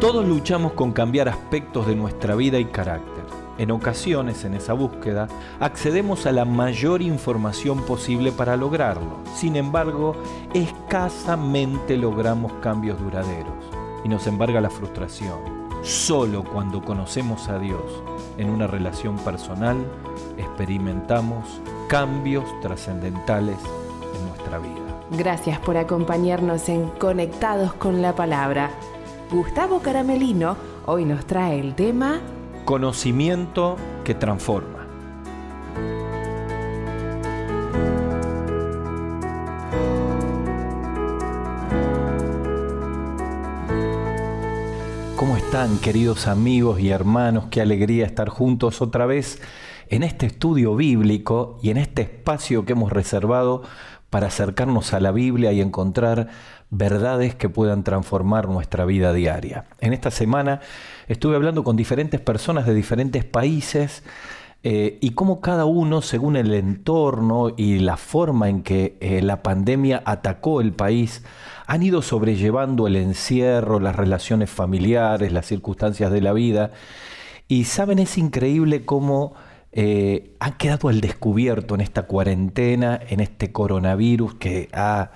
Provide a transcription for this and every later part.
Todos luchamos con cambiar aspectos de nuestra vida y carácter. En ocasiones, en esa búsqueda, accedemos a la mayor información posible para lograrlo. Sin embargo, escasamente logramos cambios duraderos y nos embarga la frustración. Solo cuando conocemos a Dios en una relación personal, experimentamos cambios trascendentales en nuestra vida. Gracias por acompañarnos en Conectados con la Palabra. Gustavo Caramelino hoy nos trae el tema Conocimiento que transforma. ¿Cómo están queridos amigos y hermanos? Qué alegría estar juntos otra vez en este estudio bíblico y en este espacio que hemos reservado para acercarnos a la Biblia y encontrar verdades que puedan transformar nuestra vida diaria. En esta semana estuve hablando con diferentes personas de diferentes países eh, y cómo cada uno, según el entorno y la forma en que eh, la pandemia atacó el país, han ido sobrellevando el encierro, las relaciones familiares, las circunstancias de la vida. Y saben, es increíble cómo eh, han quedado al descubierto en esta cuarentena, en este coronavirus que ha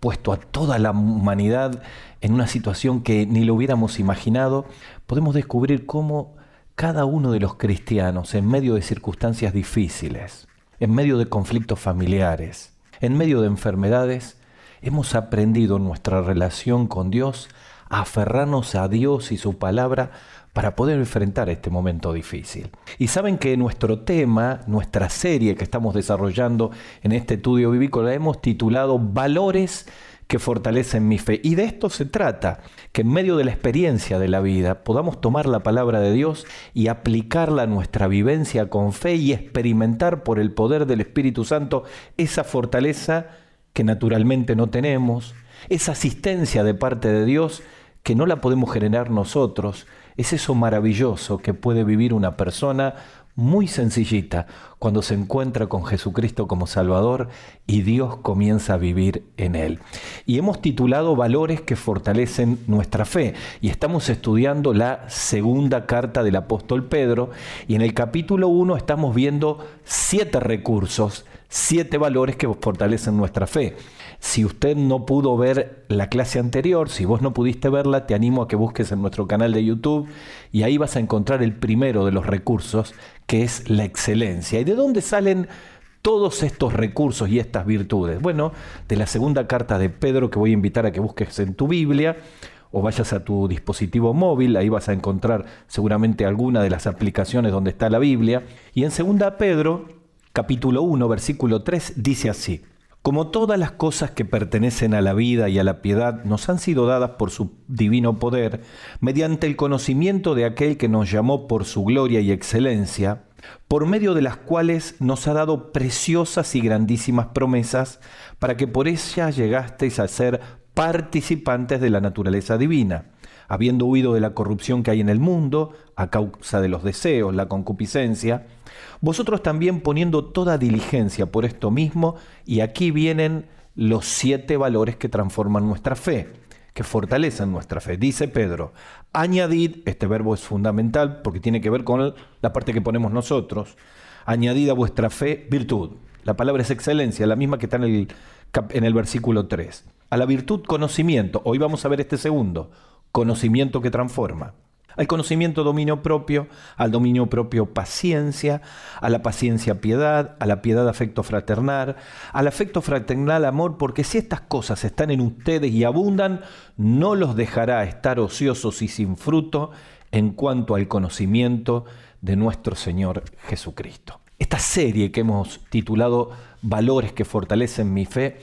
puesto a toda la humanidad en una situación que ni lo hubiéramos imaginado, podemos descubrir cómo cada uno de los cristianos, en medio de circunstancias difíciles, en medio de conflictos familiares, en medio de enfermedades, hemos aprendido en nuestra relación con Dios aferrarnos a Dios y su palabra para poder enfrentar este momento difícil. Y saben que nuestro tema, nuestra serie que estamos desarrollando en este estudio bíblico, la hemos titulado Valores que fortalecen mi fe. Y de esto se trata, que en medio de la experiencia de la vida podamos tomar la palabra de Dios y aplicarla a nuestra vivencia con fe y experimentar por el poder del Espíritu Santo esa fortaleza que naturalmente no tenemos, esa asistencia de parte de Dios que no la podemos generar nosotros, es eso maravilloso que puede vivir una persona muy sencillita cuando se encuentra con Jesucristo como Salvador y Dios comienza a vivir en él. Y hemos titulado Valores que fortalecen nuestra fe y estamos estudiando la segunda carta del apóstol Pedro y en el capítulo 1 estamos viendo siete recursos, siete valores que fortalecen nuestra fe. Si usted no pudo ver la clase anterior, si vos no pudiste verla, te animo a que busques en nuestro canal de YouTube y ahí vas a encontrar el primero de los recursos, que es la excelencia. ¿Y de dónde salen todos estos recursos y estas virtudes? Bueno, de la segunda carta de Pedro que voy a invitar a que busques en tu Biblia o vayas a tu dispositivo móvil, ahí vas a encontrar seguramente alguna de las aplicaciones donde está la Biblia. Y en segunda Pedro, capítulo 1, versículo 3, dice así. Como todas las cosas que pertenecen a la vida y a la piedad nos han sido dadas por su divino poder, mediante el conocimiento de aquel que nos llamó por su gloria y excelencia, por medio de las cuales nos ha dado preciosas y grandísimas promesas, para que por ellas llegasteis a ser participantes de la naturaleza divina habiendo huido de la corrupción que hay en el mundo, a causa de los deseos, la concupiscencia, vosotros también poniendo toda diligencia por esto mismo, y aquí vienen los siete valores que transforman nuestra fe, que fortalecen nuestra fe. Dice Pedro, añadid, este verbo es fundamental porque tiene que ver con la parte que ponemos nosotros, añadid a vuestra fe virtud. La palabra es excelencia, la misma que está en el, en el versículo 3. A la virtud conocimiento, hoy vamos a ver este segundo, conocimiento que transforma. Al conocimiento dominio propio, al dominio propio paciencia, a la paciencia piedad, a la piedad afecto fraternal, al afecto fraternal amor, porque si estas cosas están en ustedes y abundan, no los dejará estar ociosos y sin fruto en cuanto al conocimiento de nuestro Señor Jesucristo. Esta serie que hemos titulado Valores que fortalecen mi fe,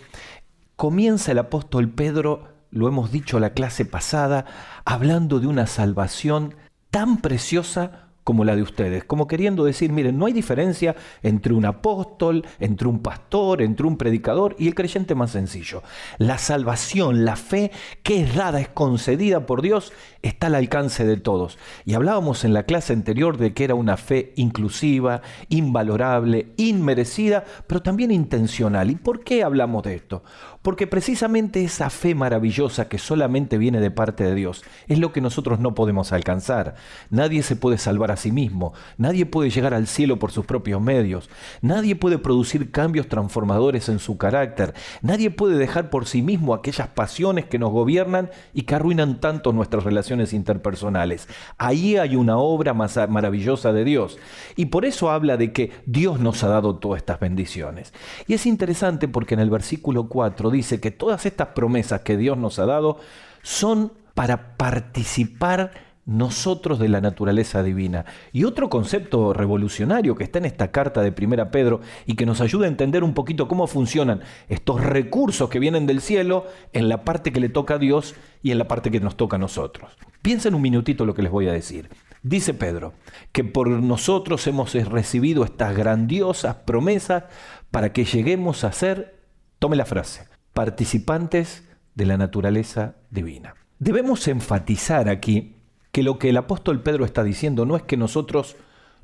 comienza el apóstol Pedro lo hemos dicho la clase pasada, hablando de una salvación tan preciosa como la de ustedes, como queriendo decir, miren, no hay diferencia entre un apóstol, entre un pastor, entre un predicador y el creyente más sencillo. La salvación, la fe que es dada, es concedida por Dios, está al alcance de todos. Y hablábamos en la clase anterior de que era una fe inclusiva, invalorable, inmerecida, pero también intencional. ¿Y por qué hablamos de esto? Porque precisamente esa fe maravillosa que solamente viene de parte de Dios es lo que nosotros no podemos alcanzar. Nadie se puede salvar a sí mismo, nadie puede llegar al cielo por sus propios medios, nadie puede producir cambios transformadores en su carácter, nadie puede dejar por sí mismo aquellas pasiones que nos gobiernan y que arruinan tanto nuestras relaciones interpersonales. Ahí hay una obra más maravillosa de Dios. Y por eso habla de que Dios nos ha dado todas estas bendiciones. Y es interesante porque en el versículo 4 dice que todas estas promesas que Dios nos ha dado son para participar nosotros de la naturaleza divina. Y otro concepto revolucionario que está en esta carta de Primera Pedro y que nos ayuda a entender un poquito cómo funcionan estos recursos que vienen del cielo en la parte que le toca a Dios y en la parte que nos toca a nosotros. Piensen un minutito lo que les voy a decir. Dice Pedro que por nosotros hemos recibido estas grandiosas promesas para que lleguemos a ser, tome la frase, participantes de la naturaleza divina. Debemos enfatizar aquí que lo que el apóstol Pedro está diciendo no es que nosotros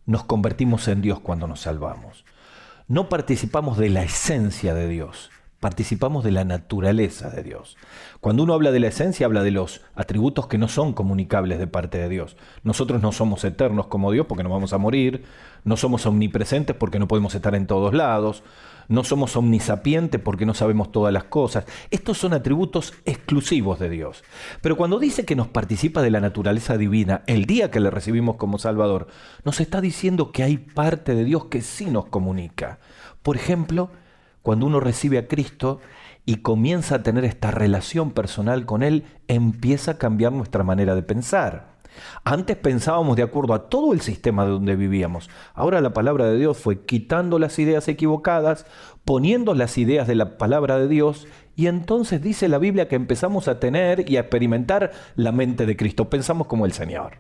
nos convertimos en Dios cuando nos salvamos. No participamos de la esencia de Dios, participamos de la naturaleza de Dios. Cuando uno habla de la esencia, habla de los atributos que no son comunicables de parte de Dios. Nosotros no somos eternos como Dios porque no vamos a morir, no somos omnipresentes porque no podemos estar en todos lados, no somos omnisapientes porque no sabemos todas las cosas. Estos son atributos exclusivos de Dios. Pero cuando dice que nos participa de la naturaleza divina el día que le recibimos como Salvador, nos está diciendo que hay parte de Dios que sí nos comunica. Por ejemplo, cuando uno recibe a Cristo y comienza a tener esta relación personal con Él, empieza a cambiar nuestra manera de pensar. Antes pensábamos de acuerdo a todo el sistema de donde vivíamos. Ahora la palabra de Dios fue quitando las ideas equivocadas, poniendo las ideas de la palabra de Dios y entonces dice la Biblia que empezamos a tener y a experimentar la mente de Cristo. Pensamos como el Señor.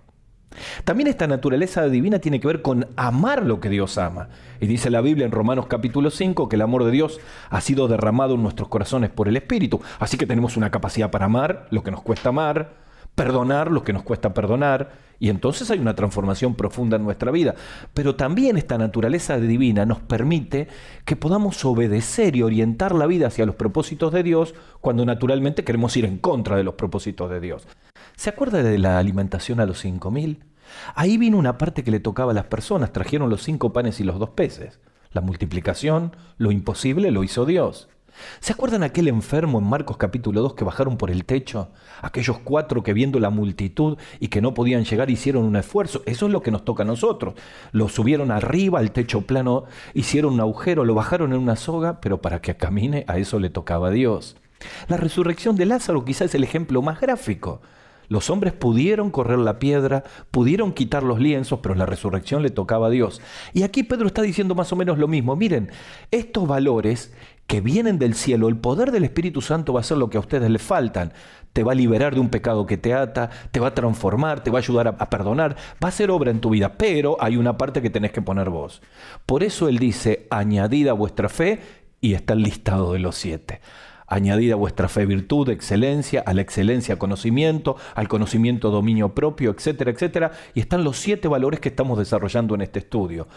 También esta naturaleza divina tiene que ver con amar lo que Dios ama. Y dice la Biblia en Romanos capítulo 5 que el amor de Dios ha sido derramado en nuestros corazones por el Espíritu. Así que tenemos una capacidad para amar lo que nos cuesta amar, perdonar lo que nos cuesta perdonar, y entonces hay una transformación profunda en nuestra vida. Pero también esta naturaleza divina nos permite que podamos obedecer y orientar la vida hacia los propósitos de Dios cuando naturalmente queremos ir en contra de los propósitos de Dios. ¿Se acuerda de la alimentación a los cinco mil? Ahí vino una parte que le tocaba a las personas, trajeron los cinco panes y los dos peces. La multiplicación, lo imposible lo hizo Dios. ¿Se acuerdan aquel enfermo en Marcos capítulo 2 que bajaron por el techo? Aquellos cuatro que viendo la multitud y que no podían llegar hicieron un esfuerzo. Eso es lo que nos toca a nosotros. Lo subieron arriba al techo plano, hicieron un agujero, lo bajaron en una soga, pero para que camine a eso le tocaba a Dios. La resurrección de Lázaro quizás es el ejemplo más gráfico. Los hombres pudieron correr la piedra, pudieron quitar los lienzos, pero la resurrección le tocaba a Dios. Y aquí Pedro está diciendo más o menos lo mismo. Miren, estos valores que vienen del cielo, el poder del Espíritu Santo va a ser lo que a ustedes les faltan. Te va a liberar de un pecado que te ata, te va a transformar, te va a ayudar a, a perdonar, va a ser obra en tu vida, pero hay una parte que tenés que poner vos. Por eso él dice, añadida vuestra fe, y está el listado de los siete añadida vuestra fe virtud, excelencia, a la excelencia conocimiento, al conocimiento dominio propio, etcétera, etcétera. Y están los siete valores que estamos desarrollando en este estudio.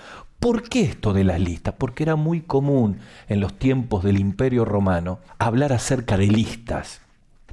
¿Por qué esto de las listas? Porque era muy común en los tiempos del Imperio Romano hablar acerca de listas.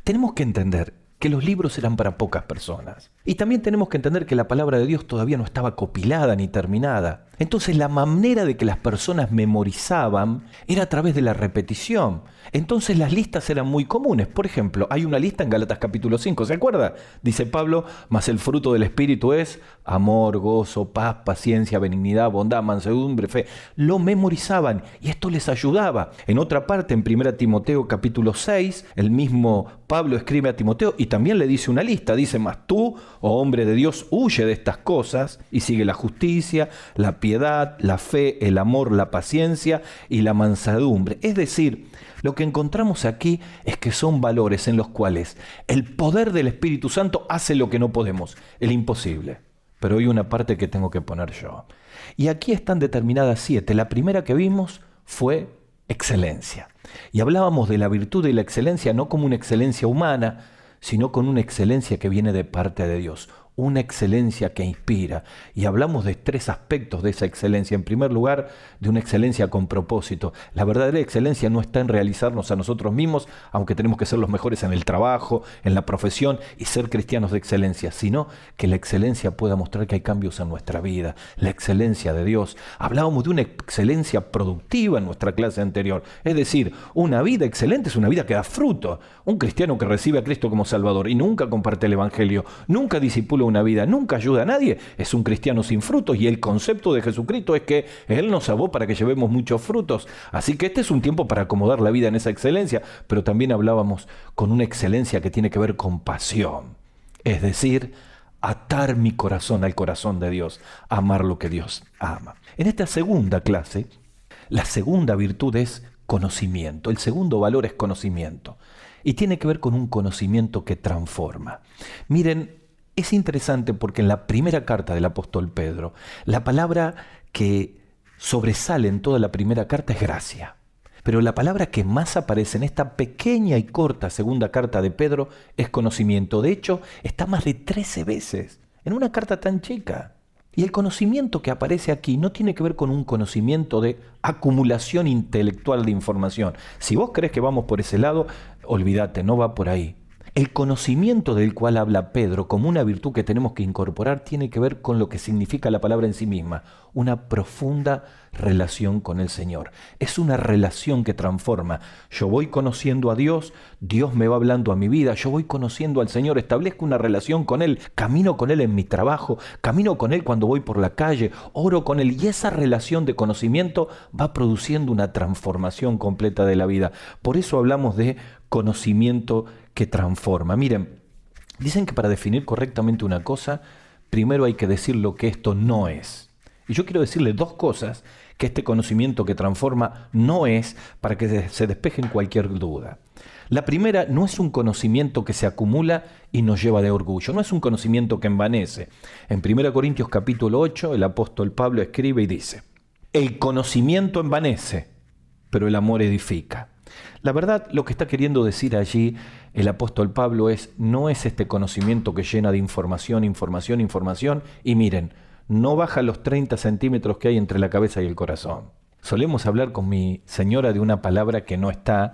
Tenemos que entender que los libros eran para pocas personas. Y también tenemos que entender que la palabra de Dios todavía no estaba copilada ni terminada. Entonces la manera de que las personas memorizaban era a través de la repetición. Entonces las listas eran muy comunes. Por ejemplo, hay una lista en Galatas capítulo 5, ¿se acuerda? Dice Pablo, mas el fruto del Espíritu es amor, gozo, paz, paciencia, benignidad, bondad, mansedumbre, fe. Lo memorizaban y esto les ayudaba. En otra parte, en 1 Timoteo capítulo 6, el mismo Pablo escribe a Timoteo y también le dice una lista. Dice, mas tú, oh hombre de Dios, huye de estas cosas y sigue la justicia, la piedad, la fe, el amor, la paciencia y la mansedumbre. Es decir, lo que encontramos aquí es que son valores en los cuales el poder del Espíritu Santo hace lo que no podemos, el imposible. Pero hay una parte que tengo que poner yo. Y aquí están determinadas siete. La primera que vimos fue excelencia. Y hablábamos de la virtud y la excelencia no como una excelencia humana, sino con una excelencia que viene de parte de Dios. Una excelencia que inspira. Y hablamos de tres aspectos de esa excelencia. En primer lugar, de una excelencia con propósito. La verdadera excelencia no está en realizarnos a nosotros mismos, aunque tenemos que ser los mejores en el trabajo, en la profesión y ser cristianos de excelencia, sino que la excelencia pueda mostrar que hay cambios en nuestra vida. La excelencia de Dios. Hablábamos de una excelencia productiva en nuestra clase anterior. Es decir, una vida excelente es una vida que da fruto. Un cristiano que recibe a Cristo como Salvador y nunca comparte el Evangelio, nunca disipula una vida, nunca ayuda a nadie, es un cristiano sin frutos y el concepto de Jesucristo es que Él nos salvó para que llevemos muchos frutos. Así que este es un tiempo para acomodar la vida en esa excelencia, pero también hablábamos con una excelencia que tiene que ver con pasión, es decir, atar mi corazón al corazón de Dios, amar lo que Dios ama. En esta segunda clase, la segunda virtud es conocimiento, el segundo valor es conocimiento y tiene que ver con un conocimiento que transforma. Miren, es interesante porque en la primera carta del apóstol Pedro, la palabra que sobresale en toda la primera carta es gracia. Pero la palabra que más aparece en esta pequeña y corta segunda carta de Pedro es conocimiento. De hecho, está más de 13 veces en una carta tan chica. Y el conocimiento que aparece aquí no tiene que ver con un conocimiento de acumulación intelectual de información. Si vos crees que vamos por ese lado, olvídate, no va por ahí. El conocimiento del cual habla Pedro como una virtud que tenemos que incorporar tiene que ver con lo que significa la palabra en sí misma, una profunda relación con el Señor. Es una relación que transforma. Yo voy conociendo a Dios, Dios me va hablando a mi vida, yo voy conociendo al Señor, establezco una relación con Él, camino con Él en mi trabajo, camino con Él cuando voy por la calle, oro con Él y esa relación de conocimiento va produciendo una transformación completa de la vida. Por eso hablamos de conocimiento que transforma. Miren, dicen que para definir correctamente una cosa, primero hay que decir lo que esto no es. Y yo quiero decirle dos cosas que este conocimiento que transforma no es para que se despejen cualquier duda. La primera no es un conocimiento que se acumula y nos lleva de orgullo, no es un conocimiento que envanece. En 1 Corintios capítulo 8 el apóstol Pablo escribe y dice, el conocimiento envanece, pero el amor edifica. La verdad, lo que está queriendo decir allí el apóstol Pablo es, no es este conocimiento que llena de información, información, información, y miren, no baja los 30 centímetros que hay entre la cabeza y el corazón. Solemos hablar con mi señora de una palabra que no está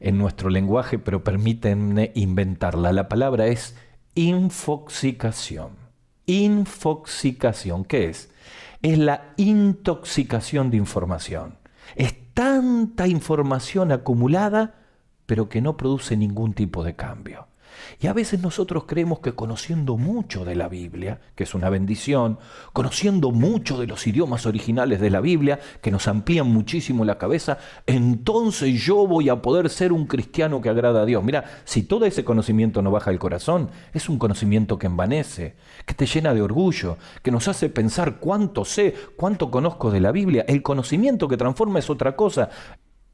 en nuestro lenguaje, pero permítanme inventarla. La palabra es infoxicación. Infoxicación, ¿qué es? Es la intoxicación de información. Es tanta información acumulada, pero que no produce ningún tipo de cambio. Y a veces nosotros creemos que conociendo mucho de la Biblia, que es una bendición, conociendo mucho de los idiomas originales de la Biblia, que nos amplían muchísimo la cabeza, entonces yo voy a poder ser un cristiano que agrada a Dios. Mira, si todo ese conocimiento no baja el corazón, es un conocimiento que envanece, que te llena de orgullo, que nos hace pensar cuánto sé, cuánto conozco de la Biblia. El conocimiento que transforma es otra cosa.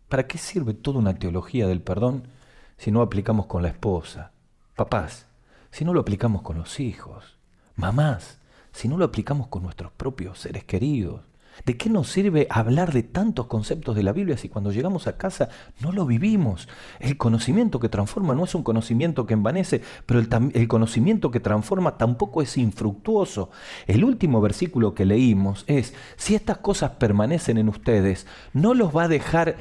¿Para qué sirve toda una teología del perdón si no aplicamos con la esposa? Papás, si no lo aplicamos con los hijos. Mamás, si no lo aplicamos con nuestros propios seres queridos. ¿De qué nos sirve hablar de tantos conceptos de la Biblia si cuando llegamos a casa no lo vivimos? El conocimiento que transforma no es un conocimiento que envanece, pero el, el, conocimiento que transforma tampoco es infructuoso. El último versículo que leímos es, si estas cosas permanecen en ustedes, no los va a dejar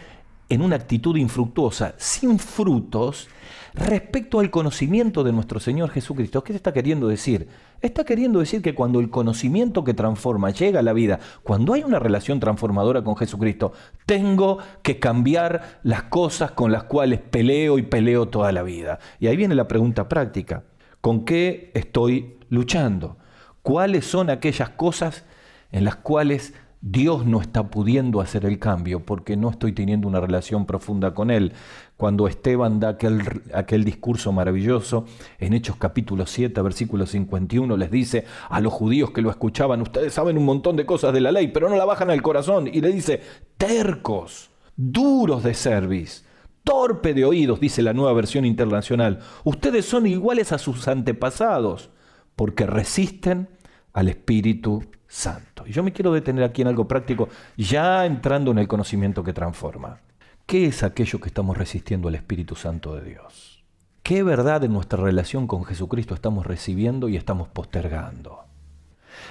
en una actitud infructuosa, sin frutos, respecto al conocimiento de nuestro Señor Jesucristo. ¿Qué está queriendo decir? Está queriendo decir que cuando el conocimiento que transforma llega a la vida, cuando hay una relación transformadora con Jesucristo, tengo que cambiar las cosas con las cuales peleo y peleo toda la vida. Y ahí viene la pregunta práctica. ¿Con qué estoy luchando? ¿Cuáles son aquellas cosas en las cuales Dios no está pudiendo hacer el cambio porque no estoy teniendo una relación profunda con Él. Cuando Esteban da aquel, aquel discurso maravilloso en Hechos capítulo 7, versículo 51, les dice a los judíos que lo escuchaban, ustedes saben un montón de cosas de la ley, pero no la bajan al corazón. Y le dice, tercos, duros de cerviz, torpe de oídos, dice la nueva versión internacional. Ustedes son iguales a sus antepasados porque resisten al Espíritu Santo. Y yo me quiero detener aquí en algo práctico, ya entrando en el conocimiento que transforma. ¿Qué es aquello que estamos resistiendo al Espíritu Santo de Dios? ¿Qué verdad en nuestra relación con Jesucristo estamos recibiendo y estamos postergando?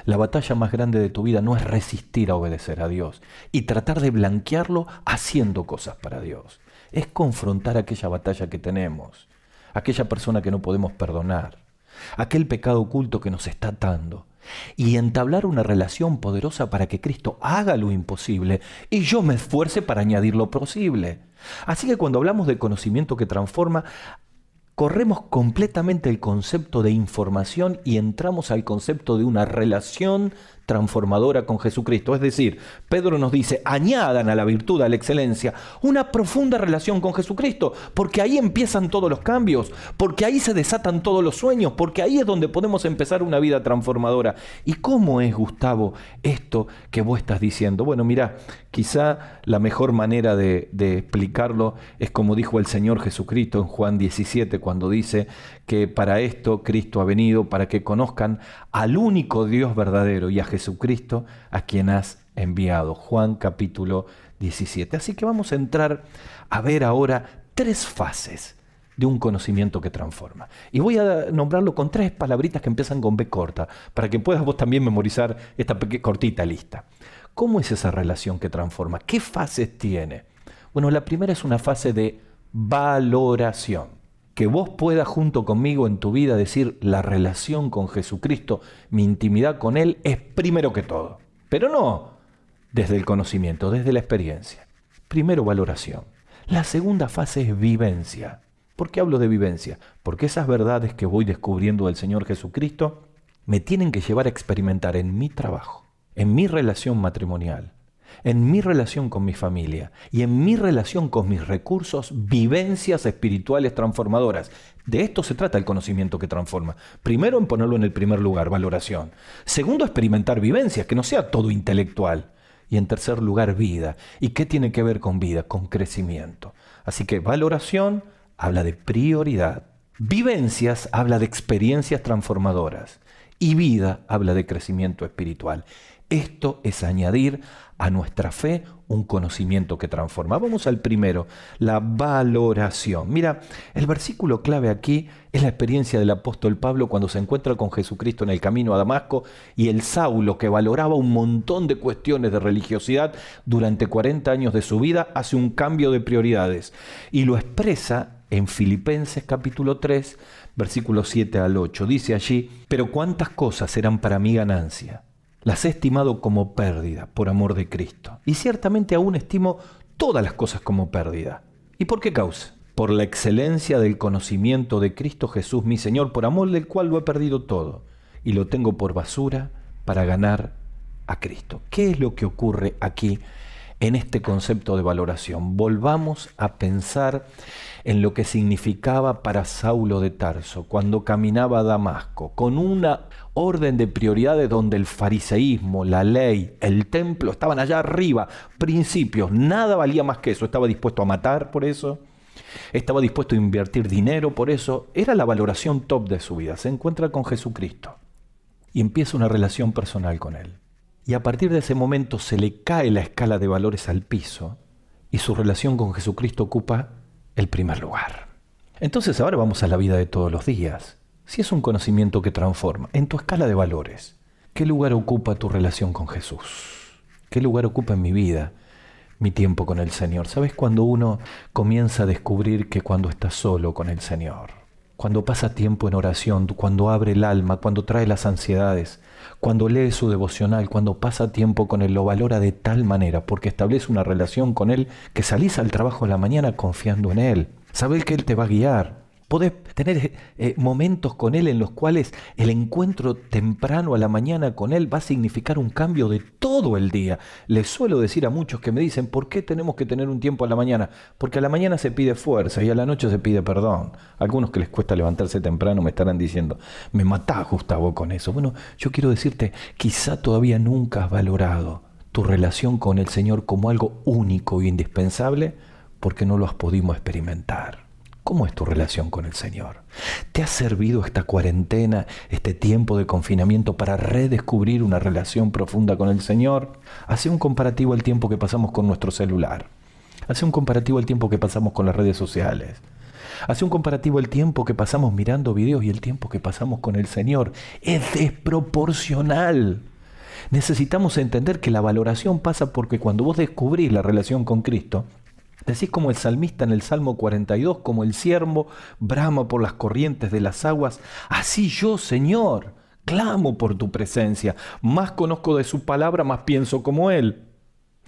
La batalla más grande de tu vida no es resistir a obedecer a Dios y tratar de blanquearlo haciendo cosas para Dios. Es confrontar aquella batalla que tenemos, aquella persona que no podemos perdonar, aquel pecado oculto que nos está atando y entablar una relación poderosa para que Cristo haga lo imposible y yo me esfuerce para añadir lo posible. Así que cuando hablamos de conocimiento que transforma, corremos completamente el concepto de información y entramos al concepto de una relación transformadora con Jesucristo. Es decir, Pedro nos dice, añadan a la virtud, a la excelencia, una profunda relación con Jesucristo, porque ahí empiezan todos los cambios, porque ahí se desatan todos los sueños, porque ahí es donde podemos empezar una vida transformadora. ¿Y cómo es, Gustavo, esto que vos estás diciendo? Bueno, mira, quizá la mejor manera de, de explicarlo es como dijo el Señor Jesucristo en Juan 17, cuando dice que para esto Cristo ha venido, para que conozcan al único Dios verdadero y a Jesucristo a quien has enviado. Juan capítulo 17. Así que vamos a entrar a ver ahora tres fases de un conocimiento que transforma. Y voy a nombrarlo con tres palabritas que empiezan con B corta, para que puedas vos también memorizar esta cortita lista. ¿Cómo es esa relación que transforma? ¿Qué fases tiene? Bueno, la primera es una fase de valoración que vos puedas junto conmigo en tu vida decir la relación con Jesucristo, mi intimidad con Él es primero que todo. Pero no desde el conocimiento, desde la experiencia. Primero valoración. La segunda fase es vivencia. ¿Por qué hablo de vivencia? Porque esas verdades que voy descubriendo del Señor Jesucristo me tienen que llevar a experimentar en mi trabajo, en mi relación matrimonial, en mi relación con mi familia y en mi relación con mis recursos, vivencias espirituales transformadoras. De esto se trata el conocimiento que transforma. Primero, en ponerlo en el primer lugar, valoración. Segundo, experimentar vivencias, que no sea todo intelectual. Y en tercer lugar, vida. ¿Y qué tiene que ver con vida? Con crecimiento. Así que valoración habla de prioridad. Vivencias habla de experiencias transformadoras. Y vida habla de crecimiento espiritual. Esto es añadir a nuestra fe un conocimiento que transforma. Vamos al primero, la valoración. Mira, el versículo clave aquí es la experiencia del apóstol Pablo cuando se encuentra con Jesucristo en el camino a Damasco y el Saulo, que valoraba un montón de cuestiones de religiosidad durante 40 años de su vida, hace un cambio de prioridades y lo expresa en Filipenses capítulo 3, versículos 7 al 8. Dice allí, pero cuántas cosas eran para mi ganancia las he estimado como pérdida por amor de Cristo. Y ciertamente aún estimo todas las cosas como pérdida. ¿Y por qué causa? Por la excelencia del conocimiento de Cristo Jesús mi Señor, por amor del cual lo he perdido todo. Y lo tengo por basura para ganar a Cristo. ¿Qué es lo que ocurre aquí en este concepto de valoración? Volvamos a pensar en lo que significaba para Saulo de Tarso cuando caminaba a Damasco, con una orden de prioridades donde el fariseísmo, la ley, el templo estaban allá arriba, principios, nada valía más que eso, estaba dispuesto a matar por eso, estaba dispuesto a invertir dinero por eso, era la valoración top de su vida, se encuentra con Jesucristo y empieza una relación personal con Él. Y a partir de ese momento se le cae la escala de valores al piso y su relación con Jesucristo ocupa el primer lugar. Entonces ahora vamos a la vida de todos los días. Si es un conocimiento que transforma, en tu escala de valores, ¿qué lugar ocupa tu relación con Jesús? ¿Qué lugar ocupa en mi vida mi tiempo con el Señor? ¿Sabes cuando uno comienza a descubrir que cuando está solo con el Señor, cuando pasa tiempo en oración, cuando abre el alma, cuando trae las ansiedades, cuando lee su devocional, cuando pasa tiempo con Él, lo valora de tal manera porque establece una relación con Él que salís al trabajo en la mañana confiando en Él. Sabes que Él te va a guiar, Podés tener eh, momentos con Él en los cuales el encuentro temprano a la mañana con Él va a significar un cambio de todo el día. Les suelo decir a muchos que me dicen, ¿por qué tenemos que tener un tiempo a la mañana? Porque a la mañana se pide fuerza y a la noche se pide perdón. Algunos que les cuesta levantarse temprano me estarán diciendo, me matás Gustavo con eso. Bueno, yo quiero decirte, quizá todavía nunca has valorado tu relación con el Señor como algo único e indispensable porque no lo has podido experimentar. ¿Cómo es tu relación con el Señor? ¿Te ha servido esta cuarentena, este tiempo de confinamiento para redescubrir una relación profunda con el Señor? Hace un comparativo al tiempo que pasamos con nuestro celular. Hace un comparativo al tiempo que pasamos con las redes sociales. Hace un comparativo el tiempo que pasamos mirando videos y el tiempo que pasamos con el Señor. Es desproporcional. Necesitamos entender que la valoración pasa porque cuando vos descubrís la relación con Cristo, decís como el salmista en el Salmo 42, como el siervo brama por las corrientes de las aguas, así yo, Señor, clamo por tu presencia. Más conozco de su palabra, más pienso como Él.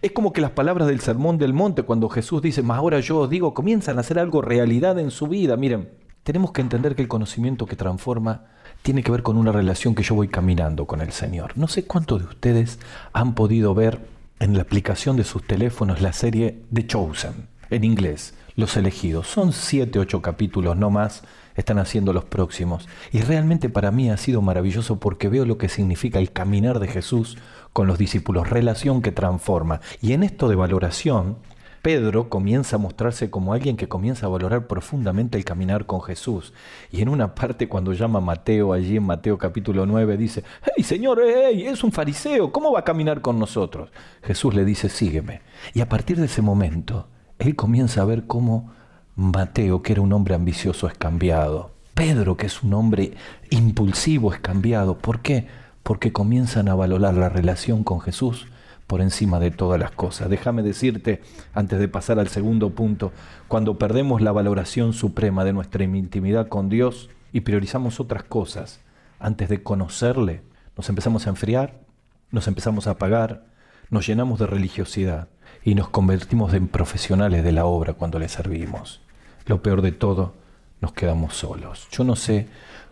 Es como que las palabras del Sermón del Monte, cuando Jesús dice, más ahora yo os digo, comienzan a hacer algo realidad en su vida. Miren, tenemos que entender que el conocimiento que transforma tiene que ver con una relación que yo voy caminando con el Señor. No sé cuántos de ustedes han podido ver en la aplicación de sus teléfonos la serie The Chosen, en inglés, Los elegidos. Son siete, ocho capítulos, no más, están haciendo los próximos. Y realmente para mí ha sido maravilloso porque veo lo que significa el caminar de Jesús con los discípulos, relación que transforma. Y en esto de valoración, Pedro comienza a mostrarse como alguien que comienza a valorar profundamente el caminar con Jesús. Y en una parte cuando llama a Mateo, allí en Mateo capítulo 9, dice, hey Señor, hey, es un fariseo, ¿cómo va a caminar con nosotros? Jesús le dice, sígueme. Y a partir de ese momento, él comienza a ver cómo Mateo, que era un hombre ambicioso, es cambiado. Pedro, que es un hombre impulsivo, es cambiado. ¿Por qué? Porque comienzan a valorar la relación con Jesús por encima de todas las cosas. Déjame decirte, antes de pasar al segundo punto, cuando perdemos la valoración suprema de nuestra intimidad con Dios y priorizamos otras cosas antes de conocerle, nos empezamos a enfriar, nos empezamos a apagar, nos llenamos de religiosidad y nos convertimos en profesionales de la obra cuando le servimos. Lo peor de todo, nos quedamos solos. Yo no sé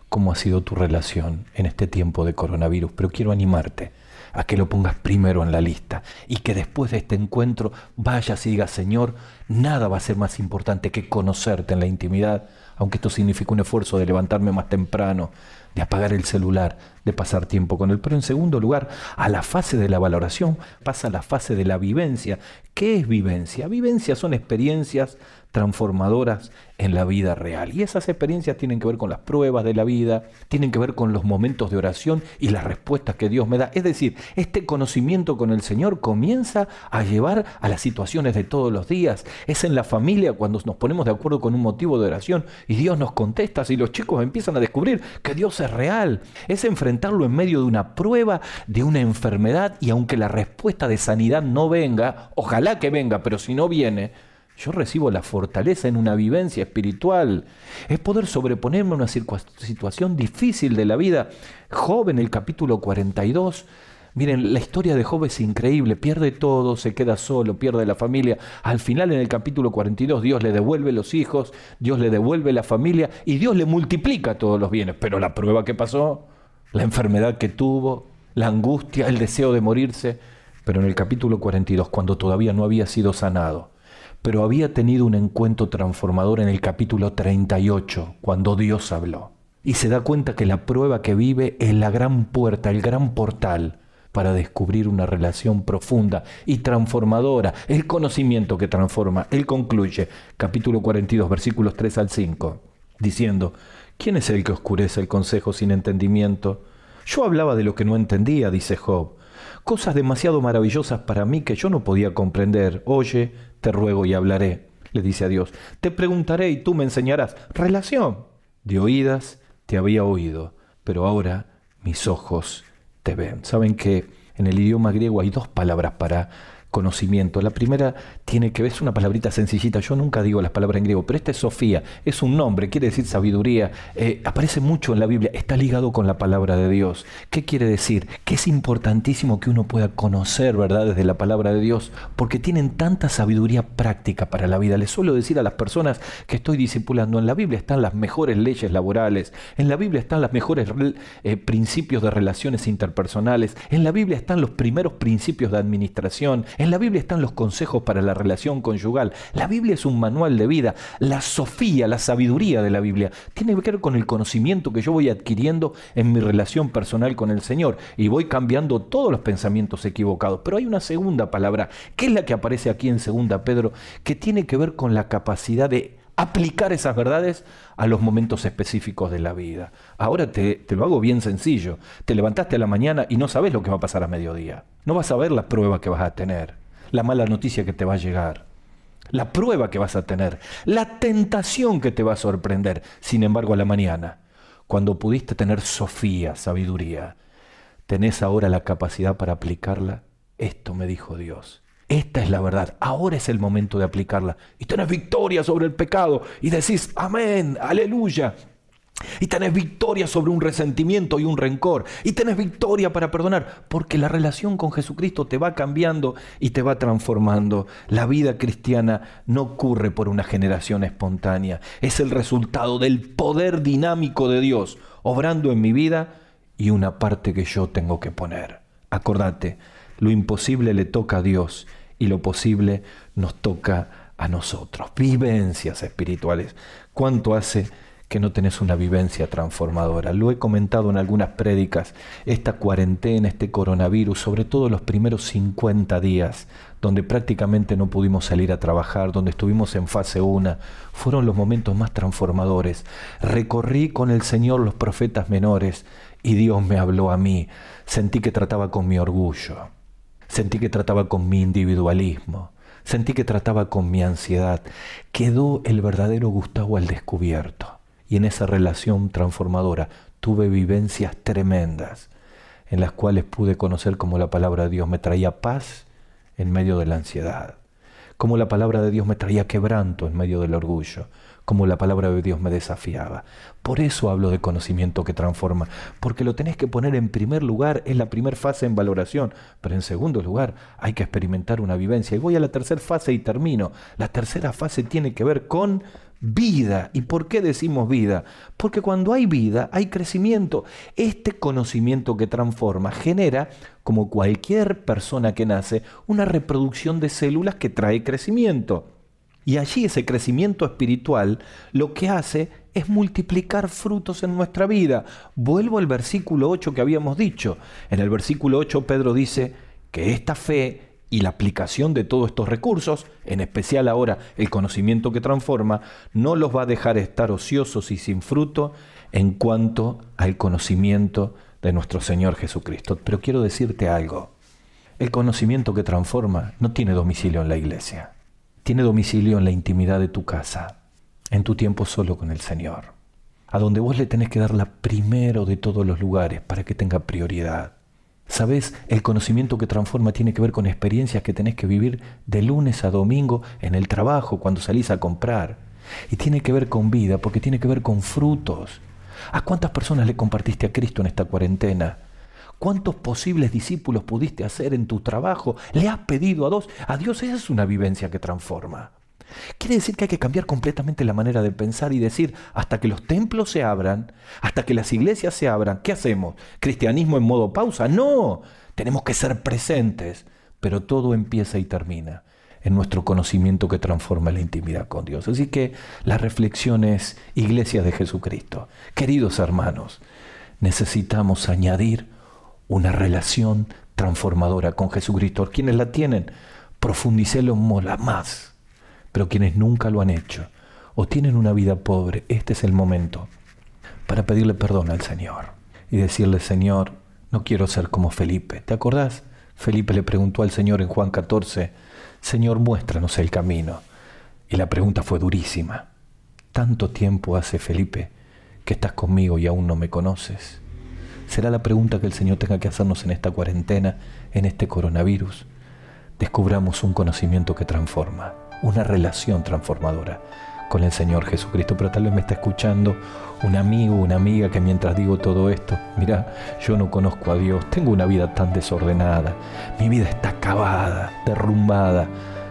cómo ha sido tu relación en este tiempo de coronavirus, pero quiero animarte a que lo pongas primero en la lista y que después de este encuentro vayas y digas, Señor, nada va a ser más importante que conocerte en la intimidad, aunque esto signifique un esfuerzo de levantarme más temprano, de apagar el celular, de pasar tiempo con él. Pero en segundo lugar, a la fase de la valoración pasa la fase de la vivencia. ¿Qué es vivencia? Vivencia son experiencias transformadoras en la vida real. Y esas experiencias tienen que ver con las pruebas de la vida, tienen que ver con los momentos de oración y las respuestas que Dios me da. Es decir, este conocimiento con el Señor comienza a llevar a las situaciones de todos los días. Es en la familia cuando nos ponemos de acuerdo con un motivo de oración y Dios nos contesta, y los chicos empiezan a descubrir que Dios es real. Es enfrentarlo en medio de una prueba, de una enfermedad y aunque la respuesta de sanidad no venga, ojalá que venga, pero si no viene, yo recibo la fortaleza en una vivencia espiritual. Es poder sobreponerme a una situación difícil de la vida. Job en el capítulo 42. Miren, la historia de Job es increíble. Pierde todo, se queda solo, pierde la familia. Al final en el capítulo 42 Dios le devuelve los hijos, Dios le devuelve la familia y Dios le multiplica todos los bienes. Pero la prueba que pasó, la enfermedad que tuvo, la angustia, el deseo de morirse. Pero en el capítulo 42, cuando todavía no había sido sanado, pero había tenido un encuentro transformador en el capítulo 38, cuando Dios habló. Y se da cuenta que la prueba que vive es la gran puerta, el gran portal para descubrir una relación profunda y transformadora, el conocimiento que transforma. Él concluye, capítulo 42, versículos 3 al 5, diciendo, ¿quién es el que oscurece el consejo sin entendimiento? Yo hablaba de lo que no entendía, dice Job, cosas demasiado maravillosas para mí que yo no podía comprender. Oye, te ruego y hablaré, le dice a Dios. Te preguntaré y tú me enseñarás. Relación. De oídas te había oído, pero ahora mis ojos. Saben que en el idioma griego hay dos palabras para conocimiento. La primera tiene que ver, es una palabrita sencillita, yo nunca digo las palabras en griego, pero esta es Sofía, es un nombre, quiere decir sabiduría, eh, aparece mucho en la Biblia, está ligado con la palabra de Dios. ¿Qué quiere decir? Que es importantísimo que uno pueda conocer verdades de la palabra de Dios, porque tienen tanta sabiduría práctica para la vida. Les suelo decir a las personas que estoy discipulando, en la Biblia están las mejores leyes laborales, en la Biblia están los mejores eh, principios de relaciones interpersonales, en la Biblia están los primeros principios de administración, en la Biblia están los consejos para la relación conyugal. La Biblia es un manual de vida. La sofía, la sabiduría de la Biblia, tiene que ver con el conocimiento que yo voy adquiriendo en mi relación personal con el Señor. Y voy cambiando todos los pensamientos equivocados. Pero hay una segunda palabra, que es la que aparece aquí en Segunda Pedro, que tiene que ver con la capacidad de aplicar esas verdades a los momentos específicos de la vida. Ahora te, te, lo hago bien sencillo. Te levantaste a la mañana y no sabes lo que va a pasar a mediodía. No vas a ver la prueba que vas a tener, la mala noticia que te va a llegar, la prueba que vas a tener, la tentación que te va a sorprender. Sin embargo, a la mañana, cuando pudiste tener sofía, sabiduría, tenés ahora la capacidad para aplicarla. Esto me dijo Dios. Esta es la verdad. Ahora es el momento de aplicarla. Y tenés victoria sobre el pecado. Y decís, amén, aleluya. Y tenés victoria sobre un resentimiento y un rencor. Y tenés victoria para perdonar. Porque la relación con Jesucristo te va cambiando y te va transformando. La vida cristiana no ocurre por una generación espontánea. Es el resultado del poder dinámico de Dios obrando en mi vida y una parte que yo tengo que poner. Acordate, lo imposible le toca a Dios y lo posible nos toca a nosotros. Vivencias espirituales. ¿Cuánto hace que no tenés una vivencia transformadora? Lo he comentado en algunas prédicas. Esta cuarentena, este coronavirus, sobre todo los primeros 50 días, donde prácticamente no pudimos salir a trabajar, donde estuvimos en fase 1, fueron los momentos más transformadores. Recorrí con el Señor los profetas menores y Dios me habló a mí. Sentí que trataba con mi orgullo. Sentí que trataba con mi individualismo. Sentí que trataba con mi ansiedad. Quedó el verdadero Gustavo al descubierto. Y en esa relación transformadora tuve vivencias tremendas en las cuales pude conocer cómo la palabra de Dios me traía paz en medio de la ansiedad, cómo la palabra de Dios me traía quebranto en medio del orgullo, como la palabra de Dios me desafiaba. Por eso hablo de conocimiento que transforma, porque lo tenés que poner en primer lugar, es la primera fase en valoración, pero en segundo lugar hay que experimentar una vivencia. Y voy a la tercera fase y termino. La tercera fase tiene que ver con vida. ¿Y por qué decimos vida? Porque cuando hay vida hay crecimiento. Este conocimiento que transforma genera, como cualquier persona que nace, una reproducción de células que trae crecimiento. Y allí ese crecimiento espiritual lo que hace es multiplicar frutos en nuestra vida. Vuelvo al versículo 8 que habíamos dicho. En el versículo 8 Pedro dice que esta fe y la aplicación de todos estos recursos, en especial ahora el conocimiento que transforma, no los va a dejar estar ociosos y sin fruto en cuanto al conocimiento de nuestro Señor Jesucristo. Pero quiero decirte algo. El conocimiento que transforma no tiene domicilio en la iglesia tiene domicilio en la intimidad de tu casa, en tu tiempo solo con el Señor, a donde vos le tenés que dar la primero de todos los lugares para que tenga prioridad. Sabes, el conocimiento que transforma tiene que ver con experiencias que tenés que vivir de lunes a domingo en el trabajo, cuando salís a comprar. Y tiene que ver con vida, porque tiene que ver con frutos. ¿A cuántas personas le compartiste a Cristo en esta cuarentena? ¿Cuántos posibles discípulos pudiste hacer en tu trabajo? ¿Le has pedido a Dios? A Dios esa es una vivencia que transforma. Quiere decir que hay que cambiar completamente la manera de pensar y decir, hasta que los templos se abran, hasta que las iglesias se abran, ¿qué hacemos? ¿Cristianismo en modo pausa? No, tenemos que ser presentes, pero todo empieza y termina en nuestro conocimiento que transforma la intimidad con Dios. Así que la reflexión es, iglesia de Jesucristo, queridos hermanos, necesitamos añadir una relación transformadora con Jesucristo. Quienes la tienen, profundicélo mola más. Pero quienes nunca lo han hecho o tienen una vida pobre, este es el momento para pedirle perdón al Señor y decirle, Señor, no quiero ser como Felipe. ¿Te acordás? Felipe le preguntó al Señor en Juan 14, Señor, muéstranos el camino. Y la pregunta fue durísima. Tanto tiempo hace, Felipe, que estás conmigo y aún no me conoces. Será la pregunta que el Señor tenga que hacernos en esta cuarentena, en este coronavirus. Descubramos un conocimiento que transforma, una relación transformadora con el Señor Jesucristo. Pero tal vez me está escuchando un amigo, una amiga que mientras digo todo esto, mira, yo no conozco a Dios, tengo una vida tan desordenada, mi vida está acabada, derrumbada.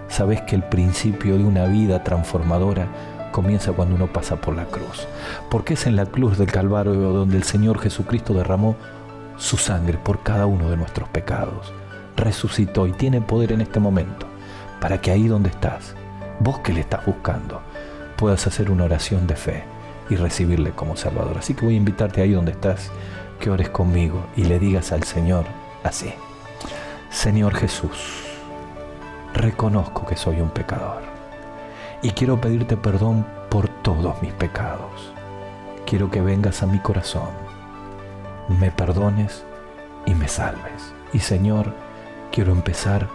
Sabes que el principio de una vida transformadora comienza cuando uno pasa por la cruz. Porque es en la cruz del Calvario donde el Señor Jesucristo derramó su sangre por cada uno de nuestros pecados. Resucitó y tiene poder en este momento para que ahí donde estás, vos que le estás buscando, puedas hacer una oración de fe y recibirle como Salvador. Así que voy a invitarte ahí donde estás, que ores conmigo y le digas al Señor así, Señor Jesús, reconozco que soy un pecador y quiero pedirte perdón por todos mis pecados. Quiero que vengas a mi corazón, me perdones y me salves. Y Señor, quiero empezar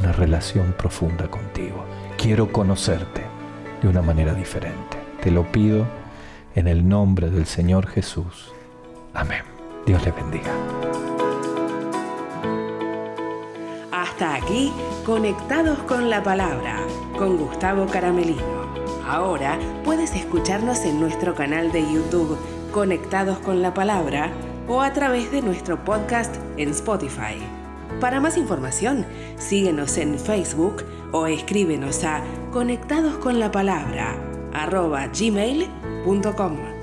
una relación profunda contigo. Quiero conocerte de una manera diferente. Te lo pido en el nombre del Señor Jesús. Amén. Dios les bendiga. Hasta aquí, conectados con la palabra, con Gustavo Caramelino. Ahora puedes escucharnos en nuestro canal de YouTube, Conectados con la palabra, o a través de nuestro podcast en Spotify. Para más información, síguenos en Facebook o escríbenos a conectadosconlapalabra arroba gmail.com.